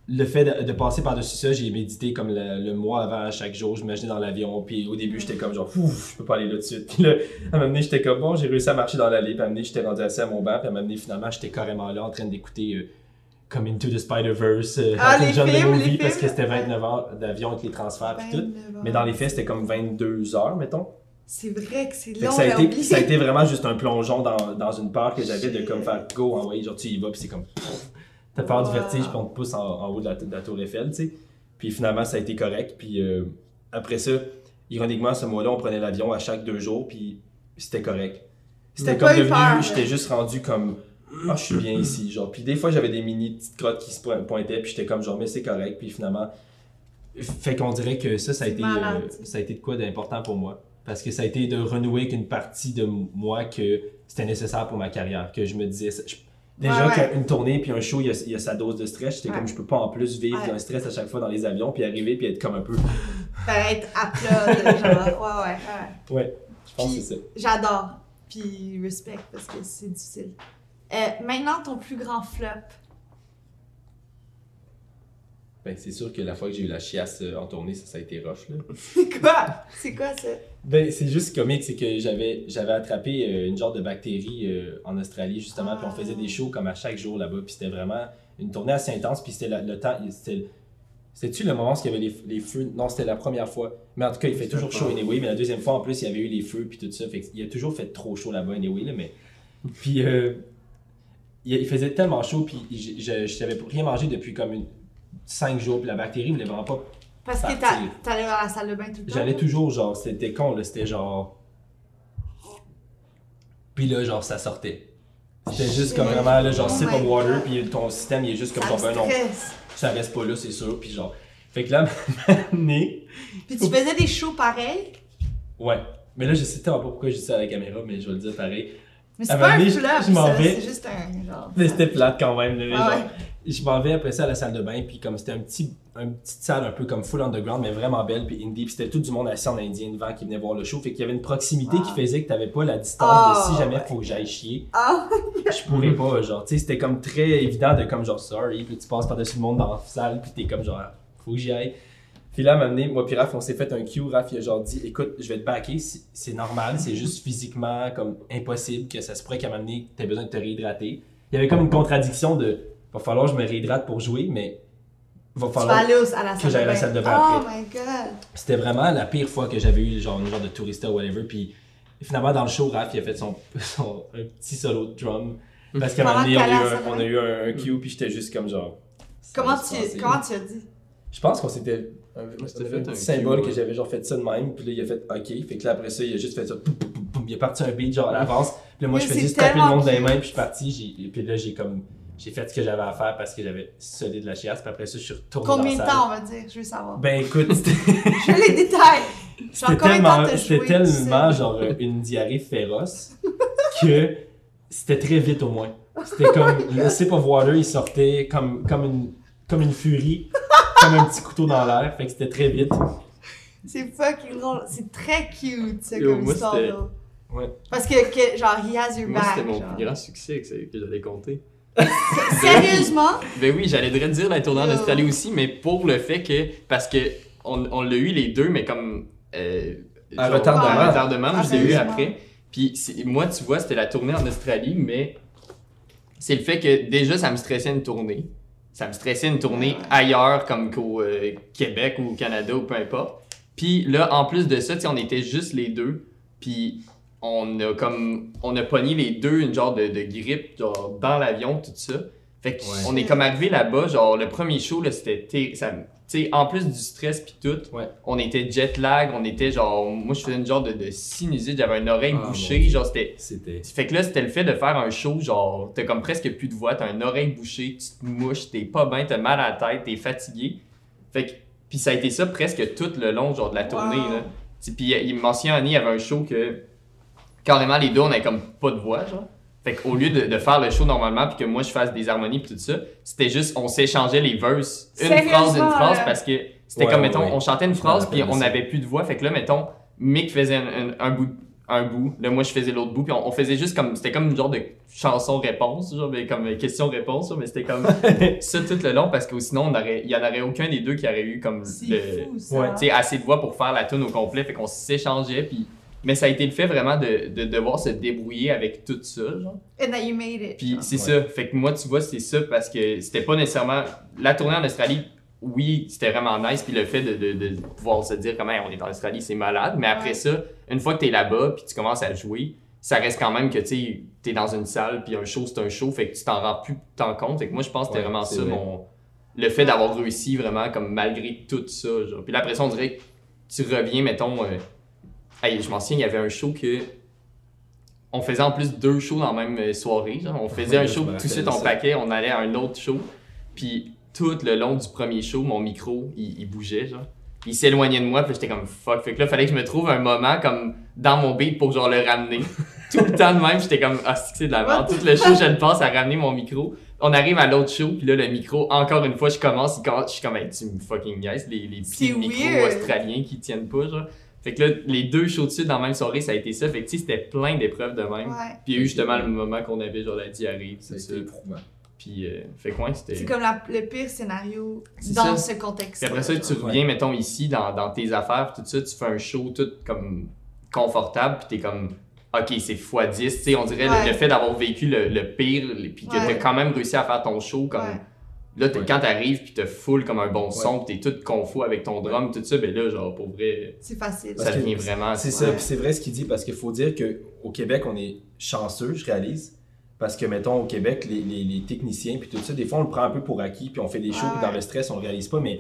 le fait de, de passer par-dessus ça, j'ai médité comme le, le mois avant chaque jour. Je m'imaginais dans l'avion. Puis au début, j'étais comme genre, ouf, je peux pas aller là tout de suite. Puis là, à un moment donné, j'étais comme bon, j'ai réussi à marcher dans l'allée. Puis à un moment donné, j'étais rendu assis à mon banc. Puis à un moment donné, finalement, j'étais carrément là en train d'écouter euh, comme Into the Spider-Verse, euh, Ah, les John the films, Movie, les parce que c'était 29 heures d'avion avec les transferts puis tout. 29 Mais dans les faits, c'était comme 22 heures, mettons. C'est vrai que c'est long, ça, a été, oublié. ça a été vraiment juste un plongeon dans, dans une peur que j'avais de comme faire go, envoyer, genre tu y vas, puis c'est comme. T'as peur du vertige, puis on te pousse en, en haut de la, de la tour Eiffel, tu sais. Puis finalement, ça a été correct. Puis euh, après ça, ironiquement, ce mois-là, on prenait l'avion à chaque deux jours, puis c'était correct. C'était comme devenu. J'étais juste rendu comme. Ah, je suis bien ici. Genre. Puis des fois, j'avais des mini petites crottes qui se po- pointaient, puis j'étais comme genre, mais c'est correct. Puis finalement. Fait qu'on dirait que ça, ça a, été, euh, ça. ça a été de quoi d'important pour moi. Parce que ça a été de renouer qu'une partie de moi que c'était nécessaire pour ma carrière. Que je me disais. je- déjà Ouais, ouais. qu'une tournée puis un show, il y a, il y a sa dose de stress. J'étais Ouais. comme, je peux pas en plus vivre Ouais. un stress à chaque fois dans les avions, puis arriver, puis être comme un peu. Fait être à plat, genre, ouais, ouais, ouais. Ouais, je pense Puis- que c'est ça. J'adore. Puis respect parce que c'est difficile. Euh, maintenant, ton plus grand flop. Ben, c'est sûr que la fois que j'ai eu la chiasse euh, en tournée, ça, ça a été rough, là. C'est quoi? C'est quoi ça? Ben, c'est juste comique, c'est que j'avais j'avais attrapé euh, une genre de bactérie euh, en Australie, justement, puis on faisait des shows comme à chaque jour là-bas, puis c'était vraiment une tournée assez intense, puis c'était le temps, c'était... C'était-tu le moment où il y avait les, les feux? Non, c'était la première fois. Mais en tout cas, il fait toujours chaud anyway, mais la deuxième fois, en plus, il y avait eu les feux, puis tout ça, fait qu'il a toujours fait trop chaud là-bas anyway, là, mais... Puis, euh, il, il faisait tellement chaud, puis je n'avais rien mangé depuis comme une, cinq jours, puis la bactérie voulait vraiment pas Parce que Partir. t'allais à la salle de bain tout le temps? J'allais toujours, genre, c'était con, là, c'était genre. Puis là, genre, ça sortait. C'était juste comme vraiment, là, genre, Oh sip of water, puis ton système, il est juste comme Ça genre, ben non, ça reste pas là, c'est sûr. Puis genre, fait que là, né, Puis tu faisais des shows pareils, ouais. Mais là, je sais tellement pas pourquoi je dis ça à la caméra, mais je vais le dire pareil. mais c'est pas un flop, je- je m'en vais. c'est juste un genre. Mais c'était plate quand même, là, Ah genre, ouais. Je m'en vais après ça à la salle de bain, puis comme c'était un petit, une petite salle un peu comme full underground, mais vraiment belle, puis indie, puis c'était tout du monde assis en indien devant qui venait voir le show, fait qu'il y avait une proximité Ah. qui faisait que t'avais pas la distance Ah, de si jamais ouais. faut que j'aille chier, Ah, je pourrais pas, genre, tu sais, c'était comme très évident de comme genre sorry, puis tu passes par-dessus le monde dans la salle, puis t'es comme genre, faut que j'y aille. Puis là, à un moment donné, moi puis Raph, on s'est fait un cue. Raph, il a genre dit, écoute, je vais te backer, c'est c'est normal, c'est juste physiquement comme impossible que ça se pourrait qu'à un moment donné, t'aies besoin de te réhydrater. Il y avait comme une contradiction de, va falloir que je me réhydrate pour jouer, mais va tu vas falloir... aller au- à la salle que j'aille à la salle de bain Oh après. my god. C'était vraiment la pire fois que j'avais eu genre une genre de tourista ou whatever. Puis finalement, dans le show, Raph, il a fait son, son un petit solo de drum. Parce qu'à un moment donné, on a eu un, on a eu un, un cue, puis j'étais juste comme genre... Comment tu, comment tu as dit? Je pense qu'on s'était. Un, on s'était avait fait un petit symbole cue, que j'avais genre fait ça de même, puis là il a fait OK. Fait que là après ça, il a juste fait ça. poum, poum, poum, poum. Il est parti un beat genre à l'avance. Puis là moi je faisais juste taper le monde dans les mains, puis je suis parti. Puis là j'ai comme. J'ai fait ce que j'avais à faire parce que j'avais solide de la chiasse, puis après ça je suis retourné Combien de dans temps, on va dire? Je veux savoir. Ben écoute, c'était Je veux les détails. Genre, c'était combien de temps c'était tellement tu sais? genre euh, une diarrhée féroce que c'était très vite au moins. C'était comme le sip of water, il sortait comme, comme, une, comme une furie, comme un petit couteau dans l'air, fait que c'était très vite. C'est fucking drôle. C'est très cute, ça, Yo, comme moi, histoire. Ouais. Parce que, que, genre, he has your Moi, back. c'était mon genre. plus grand succès que, que j'allais compter. Sérieusement? Ben oui, j'allais te dire la tournée en. Australie aussi, mais pour le fait que. Parce que on, on l'a eu les deux, mais comme. Euh, Un genre, retardement. Un retardement, Ah, je l'ai eu après. Puis moi, tu vois, c'était la tournée en Australie, mais c'est le fait que déjà, ça me stressait une tournée. Ça me stressait une tournée Ouais. ailleurs, comme qu'au euh, Québec ou au Canada ou peu importe. Puis là, en plus de ça, tu sais, on était juste les deux. Puis on a comme. On a pogné les deux une genre de, de grippe, genre dans l'avion, tout ça. Fait que Ouais. on est comme arrivé là-bas, genre le premier show, là, c'était. ça- Tu sais, en plus du stress puis tout, Ouais. on était jet lag, on était genre. Moi, je faisais une genre de, de sinusite, j'avais une oreille Ah, bouchée, genre c'était. C'était. Fait que là, c'était le fait de faire un show, genre, t'as comme presque plus de voix, t'as une oreille bouchée, tu te mouches, t'es pas bien, t'as mal à la tête, t'es fatigué. Fait que, puis ça a été ça presque tout le long, genre, de la tournée, Wow. là. Puis il mentionne Annie, il y avait un show que, carrément, les deux, on avait comme pas de voix, genre. Fait qu'au lieu de, de faire le show normalement, puis que moi je fasse des harmonies puis tout ça, c'était juste, on s'échangeait les verses, une phrase, une phrase, parce que c'était Ouais, comme, mettons, ouais. on chantait une phrase, puis on n'avait plus de voix. Fait que là, mettons, Mick faisait un, un- un bout, un bout, là, moi je faisais l'autre bout, puis on, on faisait juste comme, c'était comme une genre de chanson-réponse, genre, mais comme question-réponse, mais c'était comme ça tout le long, parce que sinon, on aurait, il y en aurait aucun des deux qui aurait eu comme C'est le, fou, ça. Ouais, tu sais, assez de voix pour faire la tune au complet, fait qu'on s'échangeait, puis mais ça a été le fait vraiment de, de devoir se débrouiller avec tout ça, genre. And that you made it. Puis c'est Ouais. ça, fait que moi, tu vois, c'est ça parce que c'était pas nécessairement. La tournée en Australie, oui, c'était vraiment nice, puis le fait de, de, de pouvoir se dire comment on est en Australie, c'est malade, mais après Ouais. ça, une fois que t'es là-bas, puis tu commences à jouer, ça reste quand même que tu sais, t'es dans une salle, puis un show, c'est un show, fait que tu t'en rends plus tant compte. Fait que moi, je pense que c'était Ouais, vraiment ça, vrai. mon. Le fait d'avoir réussi vraiment, comme malgré tout ça, genre. Puis là, après ça, on dirait que tu reviens, mettons. euh, Hey, je m'en souviens, il y avait un show que. On faisait en plus deux shows dans la même euh, soirée. Genre. On faisait Ouais, un show, tout de suite on ça. paquait, on allait à un autre show. Puis tout le long du premier show, mon micro, il, il bougeait, genre. Il s'éloignait de moi, puis j'étais comme fuck. Fait que là, fallait que je me trouve un moment comme dans mon beat pour genre le ramener. tout le temps de même, j'étais comme ah, c'est de la merde. Tout le show, je le passe à ramener mon micro. On arrive à l'autre show, puis là, le micro, encore une fois, je commence, il commence- je suis comme, hey, tu me fucking guys, les, les petits micros australiens qui tiennent pas, genre. Fait que là, les deux shows de suite dans la même soirée, ça a été ça. Fait que tu sais, c'était plein d'épreuves de même. Ouais. Puis il y a eu justement le moment qu'on avait genre la diarrhée, a ça. éprouvant. Puis, euh, fait quoi, c'était. C'est comme la- le pire scénario C'est dans ça. ce contexte. Puis après ça, tu reviens, mettons, ici, dans, dans tes affaires, tout ça, tu fais un show tout comme confortable, puis t'es comme, ok, c'est x10. Tu sais, on dirait le- Ouais. le, fait d'avoir vécu le, le pire, puis que Ouais. t'as quand même réussi à faire ton show, comme. Là, Ouais. quand t'arrives, puis t'as full comme un bon Ouais. son, puis t'es tout confus avec ton drum, tout ça, ben là, genre, pour vrai, C'est facile. Ça devient vraiment. C'est ça, c'est vrai ce qu'il dit parce qu'il faut dire qu'au Québec, on est chanceux, je réalise. Parce que, mettons, au Québec, les, les- les techniciens, puis tout ça, des fois, on le prend un peu pour acquis, puis on fait des shows, Ouais, puis dans le stress, on le réalise pas, mais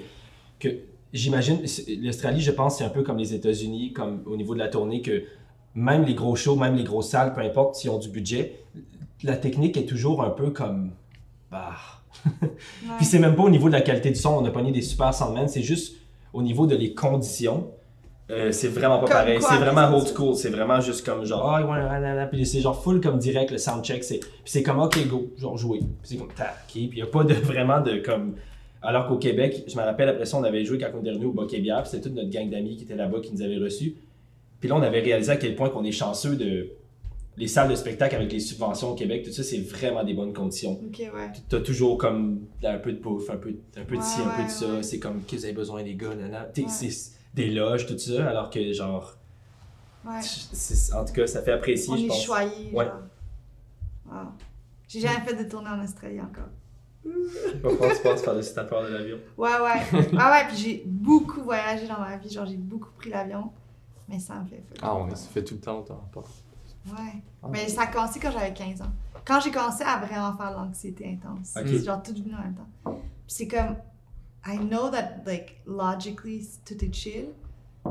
que j'imagine, l'Australie, je pense, c'est un peu comme les États-Unis, comme au niveau de la tournée, que même les gros shows, même les grosses salles, peu importe s'ils ont du budget, la technique est toujours un peu comme. Bah. Puis c'est même pas au niveau de la qualité du son, on a pogné des super soundmen, c'est juste au niveau de les conditions. euh, c'est vraiment pas Comme pareil. C'est vraiment old school. C'est vraiment juste comme genre, ah, ouais, ouais, ouais, ouais. Puis c'est genre full comme direct le soundcheck. C'est, puis c'est comme, ok, go, genre jouer. Puis c'est comme, tac, ok. Puis y a pas de vraiment de comme. Alors qu'au Québec, je me rappelle après ça, on avait joué quand on est revenu au Bokeh Bière. Puis c'était toute notre gang d'amis qui était là-bas qui nous avait reçus. Puis là, on avait réalisé à quel point qu'on est chanceux de. Les salles de spectacle avec les subventions au Québec, tout ça, c'est vraiment des bonnes conditions. Ok, ouais. T'as toujours comme un peu de bouffe, un peu, un peu de ci, Ouais, un peu de ça. ouais. C'est comme que vous avez besoin des gars, nanana? C'est des loges, tout ça. Alors que, genre, Ouais. en tout cas, ça fait apprécier, On je est pense. Ouais. Wow. J'ai jamais fait de tournée en Australie encore. Pourquoi tu penses par-dessus ta peur de l'avion? Ouais, ouais. Ouais, ouais, puis j'ai beaucoup voyagé dans ma vie. Genre, j'ai beaucoup pris l'avion. Mais ça me fait. Ah, on se fait tout le temps, autant. Ouais. Ah. Mais ça a commencé quand j'avais 15 ans. Quand j'ai commencé à vraiment faire l'anxiété intense. C'est genre tout venu en même temps. Puis c'est comme, I know that, like, logically, tout est chill.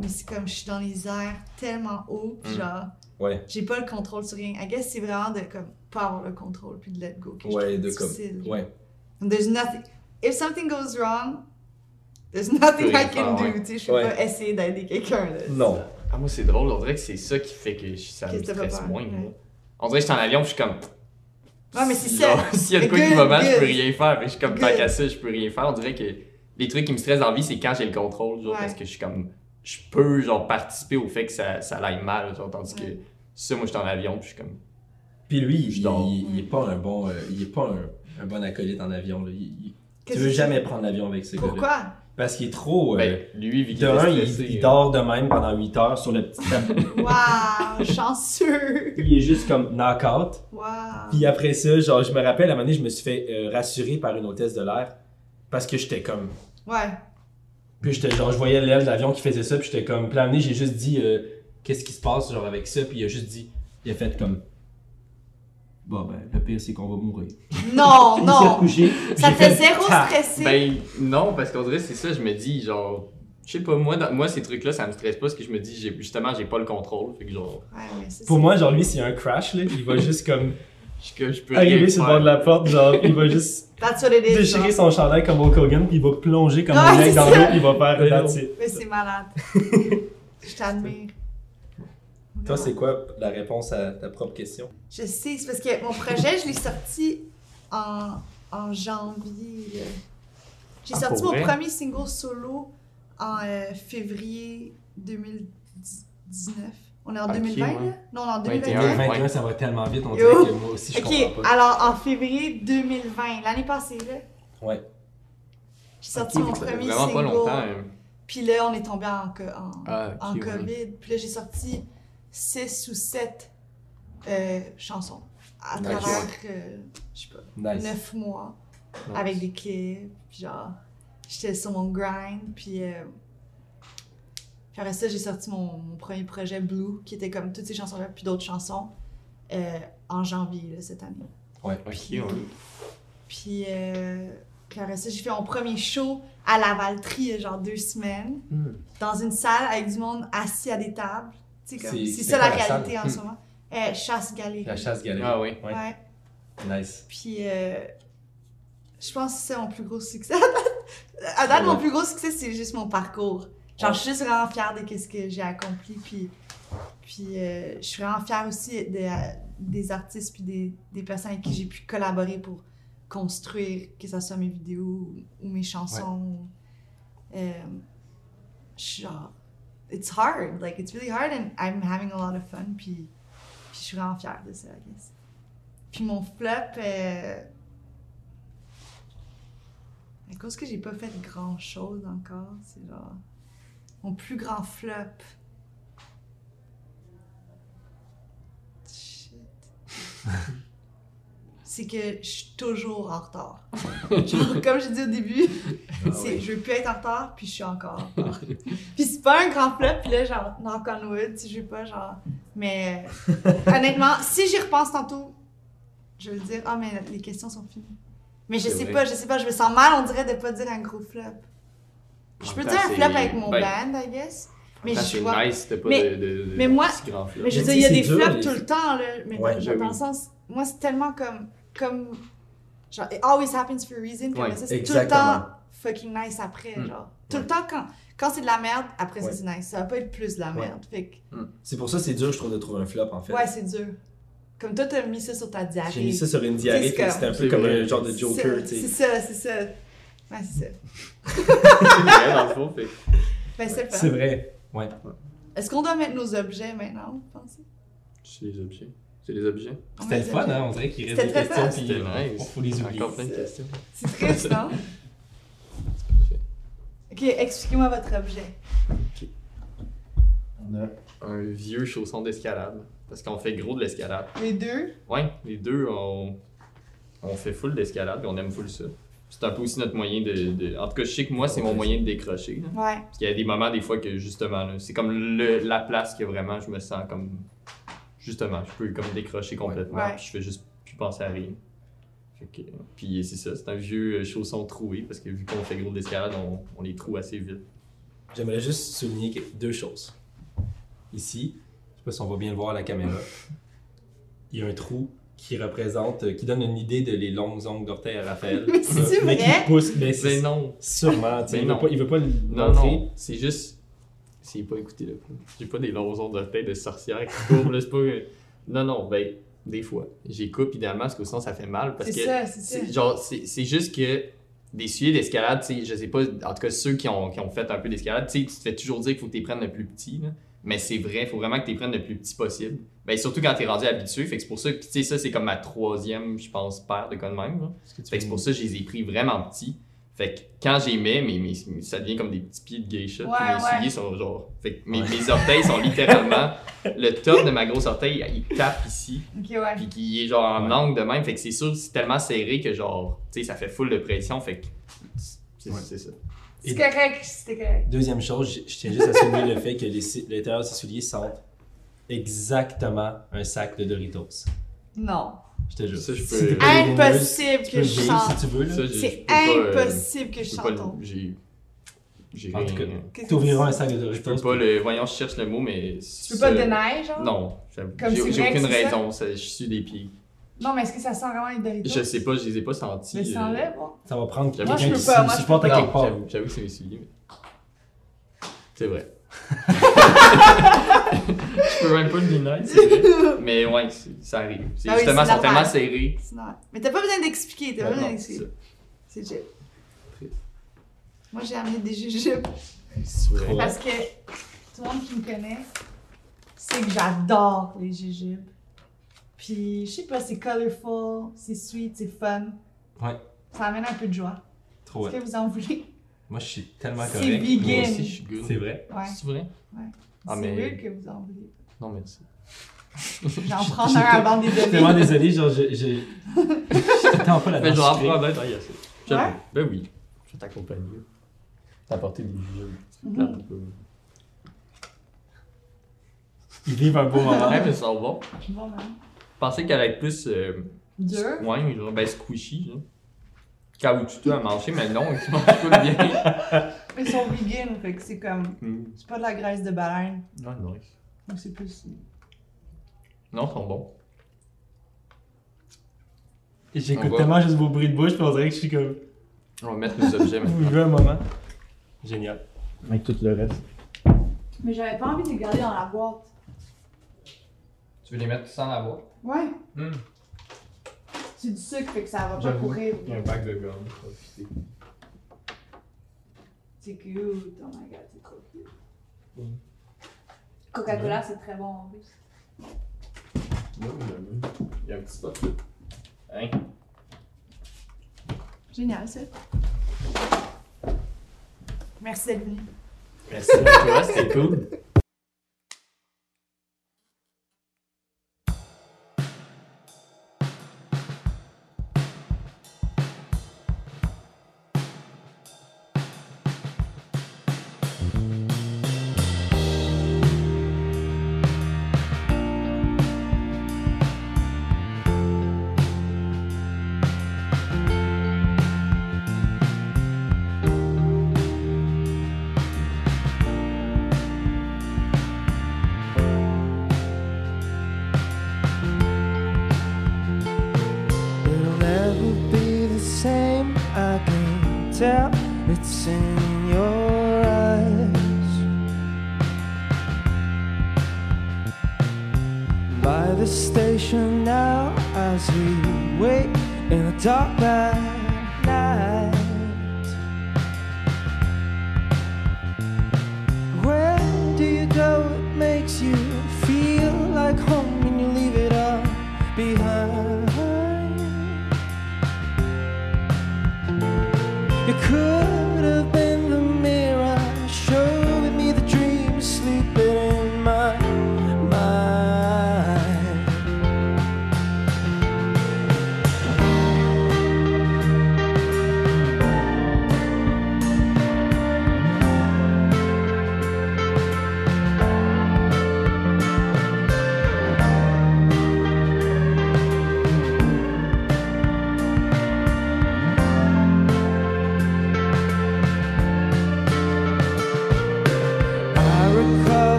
Mais c'est comme, je suis dans les airs tellement haut, puis Mm. genre, Ouais. j'ai pas le contrôle sur rien. I guess c'est vraiment de, comme, pas avoir le contrôle, puis de let go. Que Ouais, de comme. difficile. Ouais. And there's nothing. If something goes wrong, there's nothing I rien can faire, do. ouais. Tu sais, je peux Ouais. pas essayer d'aider quelqu'un. là. Non. Ah, moi, c'est drôle. On dirait que c'est ça qui fait que je- ça Que me stresse moins. ouais. moi. On dirait que je suis en avion, puis je suis comme. Ouais, mais c'est Si, ça. S'il y a de quoi qui va mal, je peux rien faire. Que je suis comme tant qu'à ça, je peux rien faire. On dirait que les trucs qui me stressent dans la vie, c'est quand j'ai le contrôle. Genre, Ouais. parce que je suis comme. Je peux, genre, participer au fait que ça, ça aille mal. Genre, tandis que ça, moi, je suis en avion, puis je suis comme. Puis lui, Je il, dors. il, il est pas un bon, euh, il est pas un, un bon acolyte en avion. Là. Il- il- tu veux jamais prendre l'avion avec ce gars-là. Pourquoi? Parce qu'il est trop. euh, Ben, lui, vu un, il, stressé, il euh, dort de même pendant 8 heures sur le petit tapis. Waouh, chanceux. il est juste comme knock-out. Waouh. Puis après ça, genre, je me rappelle, à un moment donné, je me suis fait euh, rassurer par une hôtesse de l'air. Parce que j'étais comme. Ouais. Puis j'étais genre, je voyais l'aile de l'avion qui faisait ça, puis j'étais comme. Puis à un moment donné, j'ai juste dit, euh, qu'est-ce qui se passe, genre, avec ça, puis il a juste dit, il a fait comme. Bon, ben, le pire, c'est qu'on va mourir. Non, non. Ça fait fait, zéro Ah! stressé. Ben, non, parce qu'on dirait que c'est ça, je me dis, genre. Je sais pas, moi, dans- moi ces trucs-là, ça me stresse pas, parce que je me dis, j'ai- justement, j'ai pas le contrôle. Fait que, genre. Ouais, ouais, c'est Pour ça. moi, genre, lui, s'il y a un crash, là, il va juste comme Je, que je peux arriver sur le bord de la porte, genre, il va juste déchirer son chandail comme Hulk Hogan, puis il va plonger comme Ouais, un mec c'est dans l'eau, puis il va faire. Mais c'est malade. Je t'admire. Toi, c'est quoi la réponse à ta propre question? Je sais, c'est parce que mon projet, je l'ai sorti en, en janvier. là. J'ai Ah, sorti mon vrai? premier single solo en euh, février 2019. On est en Ok, 2020, ouais. là? Non, on est en 21, 2021. ouais. 2021, ça va tellement vite, on Yo. dirait que moi aussi, je Ok, comprends pas. alors en février 2020, l'année passée, là, Ouais. j'ai sorti mon premier vraiment single. pas longtemps. hein. Puis là, on est tombé en, en, Ah, ok, en ouais. COVID. Puis là, j'ai sorti 6 ou 7 chansons à Nice. travers, euh, je sais pas, Nice. 9 mois. Nice. avec des clips, puis genre, j'étais sur mon grind, puis, euh, puis après ça, j'ai sorti mon, mon premier projet Blue, qui était comme toutes ces chansons-là, puis d'autres chansons, euh, en janvier, là, cette année. Ouais. Ok, ouais. Puis, euh, puis après ça, j'ai fait mon premier show à Lavaltrie, il y a genre deux semaines, Hmm. dans une salle avec du monde assis à des tables. C'est- ça la réalité en ce moment. Euh, chasse galerie. La chasse galerie. Ah oui. Ouais. Ouais. Nice. Puis, euh, je pense que c'est mon plus gros succès. à date, mon plus gros succès, c'est juste mon parcours. Genre, je suis juste vraiment fière de ce que j'ai accompli. Puis, puis euh, je suis vraiment fière aussi de- des artistes puis des, des personnes avec qui j'ai pu collaborer pour construire, que ce soit mes vidéos ou, mes chansons. Euh, je suis genre, it's hard. Like, it's really hard and I'm having a lot of fun. Puis, puis je suis vraiment fière de ça, I guess. Puis mon flop, euh... à cause que j'ai pas fait grand chose encore, c'est genre mon plus grand flop. Shit. c'est que je suis toujours en retard. Genre, comme j'ai dit au début, Ah c'est, oui. je veux plus être en retard, puis je suis encore en retard. puis c'est pas un grand flop, puis là, genre, knock on wood, si je veux pas, genre. Mais euh, honnêtement, si j'y repense tantôt, je vais dire, ah, mais les questions sont finies. Mais je sais vrai. pas, je sais pas, je me sens mal, on dirait, de pas dire un gros flop. Je peux dire un flop avec mon ben, band, I guess. Mais je vois. nice, t'as pas Mais- de, de, de- mais moi- de si grand flop. Mais je veux dire, il y a des dur, flops les- tout le temps, là. Mais Ouais, dans, ben dans oui. le sens, moi, c'est tellement comme. Comme genre, it always happens for a reason. Puis Ouais, ça, c'est tout le temps fucking nice après. Mm. Genre, tout le temps, quand, quand c'est de la merde, après Ouais. ça, c'est nice. Ça va pas être plus de la Ouais. merde. Fait que, C'est pour ça que c'est dur, je trouve, de trouver un flop, en fait. ouais, c'est dur. Comme toi, t'as mis ça sur ta diarrhée. J'ai mis ça sur une diarrhée, C'est c'était un comme- peu comme c'est un genre de C'est Joker, tu C'est sais. ça, c'est ça. Ouais, c'est ça. C'est vrai, dans le fond, fait. Ben, c'est le C'est fun. vrai. Ouais. Est-ce qu'on doit mettre nos objets maintenant, vous pensez? C'est les objets. C'est les objets? C'était le des fun, hein, on dirait qu'il reste des très questions, puis on nice. faut les oublier. Encore plein de C'est- questions. C'est triste, non? Ok, expliquez-moi votre objet. On a un vieux chausson d'escalade. Parce qu'on fait gros de l'escalade. Les deux? Ouais, les deux, on, on fait full d'escalade, puis on aime full ça. C'est un peu aussi notre moyen de, de- En tout cas, je sais que moi, c'est mon moyen de décrocher. là. Ouais. Parce qu'il y a des moments, des fois, que justement, là, c'est comme le, la place que vraiment je me sens comme. Justement, je peux comme décrocher complètement, Ouais. puis je fais juste plus penser à rien. Fait que, puis c'est ça, c'est un vieux euh, chausson troué, parce que vu qu'on fait gros d'escalade, on, on les troue assez vite. J'aimerais juste souligner deux choses. Ici, je sais pas si on va bien le voir à la caméra, il y a un trou qui représente, euh, qui donne une idée de les longues ongles d'orteil à Raphaël. Mais c'est Mais vrai? qui pousse, mais Mais c'est non! sûrement, tu sais, Mais il veut pas, il veut pas le Non, montrer. non, c'est juste. C'est pas écouté là. J'ai pas des longs ongles de tête de sorcière qui courent, là, c'est pas. Non, non, ben, des fois. J'ai coupe idéalement parce que sinon ça fait mal. Parce C'est que. ça, c'est ça. c'est- Genre, c'est c'est juste que des sujets d'escalade, tu sais, je sais pas, en tout cas ceux qui ont, qui ont fait un peu d'escalade, tu sais, tu te fais toujours dire qu'il faut que tu les prennes le plus petit, là. Mais c'est vrai, il faut vraiment que tu les prennes le plus petit possible. Ben, surtout quand tu es rendu habitué, fait que c'est pour ça que, tu sais, ça, c'est comme ma troisième, je pense, paire de cas de même, là. Fait que c'est pour ça que je les ai pris vraiment petits. Fait que quand j'y mets, mes, mes- ça devient comme des petits pieds de geisha. Ouais, mes ouais. souliers sont genre. Fait que mes, Ouais. mes orteils sont littéralement. le top de ma grosse orteil, il tape ici. Ok, ouais. Puis qui est genre en angle de même. Fait que c'est sûr, c'est tellement serré que genre. Tu sais, ça fait full de pression. Fait que. C'est ça. C'est correct, c'était correct. Deuxième chose, je, je tiens juste à souligner le fait que l'intérieur de ces souliers sentent exactement un sac de Doritos. Non. Je te jure. Ça, je Si peux- t'es pas des Impossible que je chante. si tu veux. Là. Ça, je- C'est je euh, impossible que je je chante le-. J'ai. J'ai En tout cas, T'ouvriras un c'est? sac de Je Doritos. peux pas le. Voyons, je cherche le mot, mais. Tu peux pas de neige, genre? Non, j'ai c'est aucune c'est raison. ça- je suis des pieds. Non, mais est-ce que ça sent vraiment les Doritos? Je sais pas, je les ai pas sentis. Mais euh, ça enlève, bon. Ça va prendre quelqu'un je qui je supporte à quelque part. J'avoue- J'avoue que c'est mes souliers, mais. C'est vrai. je peux même pas le deny, c'est vrai. Mais ouais, c'est- ça arrive. C'est Ah oui, justement, c'est tellement. Sinon, Mais t'as pas besoin d'expliquer, t'as pas Ouais, besoin c'est d'expliquer. C'est chill. Triste. Moi, j'ai amené des jujubes C'est vrai. parce que tout le monde qui me connaît sait que j'adore les jujubes. Puis, je sais pas, c'est colorful, c'est sweet, c'est fun. Ouais. Ça amène un peu de joie. Trop Est-ce ouais. que vous en voulez? Moi, je suis tellement C'est correct. vegan. Moi aussi, je suis good. C'est vrai? Ouais. C'est vrai? Ah, c'est mais- que vous en voulez. Non, merci. J'en prends un avant des Je suis tellement données. désolé, genre, je. je... je t'en pas la Mais je vais en sucrée. prendre un. J'avoue. Ouais? Ben oui. Je vais t'accompagner. T'apporter des jeux. Mhm. Ils vivent un beau moment. Ouais, mais ça sent bon. Bon, ben. Je pensais qu'elle allait être plus. euh, Dur. Ouais, genre, ben squishy, genre. Caoutchouteux à manger, mais non, ils mangent pas bien. Ils sont vegan, fait que c'est comme. Hmm. C'est pas de la graisse de baleine. Non. Donc c'est plus. Non, ils sont bons. J'écoute tellement juste vos bruits de bouche, puis on dirait que je suis comme. On va mettre nos objets Vous maintenant. vivez un moment. Génial. Avec tout le reste. Mais j'avais pas envie de les garder dans la boîte. Tu veux les mettre sans la boîte? Ouais. Hmm. C'est du sucre, fait que ça va pas courir. Il y a un pack de gomme. fitter. C'est cute. Oh my god, c'est trop cute. Mm. Coca-Cola, c'est très bon en plus. Oui, oui. Il y a un petit spot là. Hein? Génial, ça. Merci d'être venu. Merci à toi, c'était cool.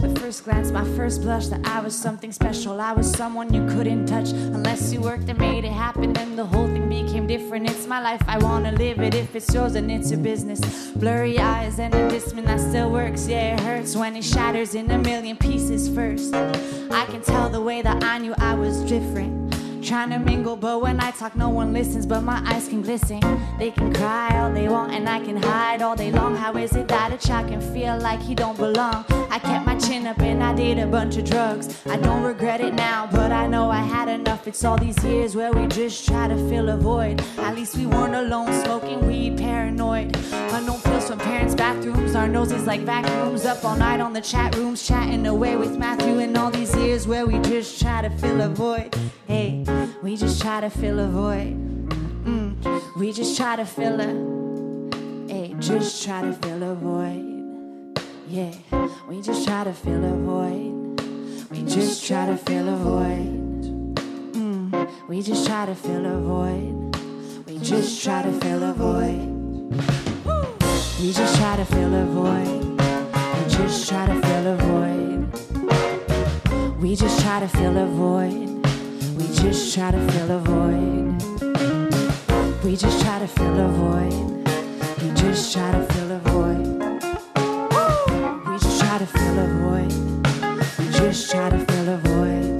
The first glance, my first blush, that I was something special. I was someone you couldn't touch unless you worked and made it happen. Then the whole thing became different. It's my life, I wanna live it. If it's yours, then it's your business. Blurry eyes and a discman that still works. Yeah, it hurts when it shatters in a million pieces first. I can tell the way that I knew I was different. Trying to mingle, but when I talk, no one listens. But my eyes can glisten. They can cry all they want, and I can hide all day long. How is it that a child can feel like he don't belong? I kept my chin up and I did a bunch of drugs. I don't regret it now, but I know I had enough. It's all these years where we just try to fill a void. At least we weren't alone, smoking weed, paranoid. Unknown feels from parents' bathrooms. Our noses like vacuums. Up all night on the chat rooms, chatting away with Matthew. And all these years where we just try to fill a void. Hey, we just try to fill a void. Mm, we just try to fill a. Hey, just try to fill a void. Yeah, we just try to fill a void. We just try to fill a void. Mm, we just try to fill a void. We just try to fill a void. We just try to fill a void. We just try to fill a void. We just try to fill a void. Just try to fill a void. We just try to fill a void. We just try to fill a void. We just try to fill a void. We just try to fill a void.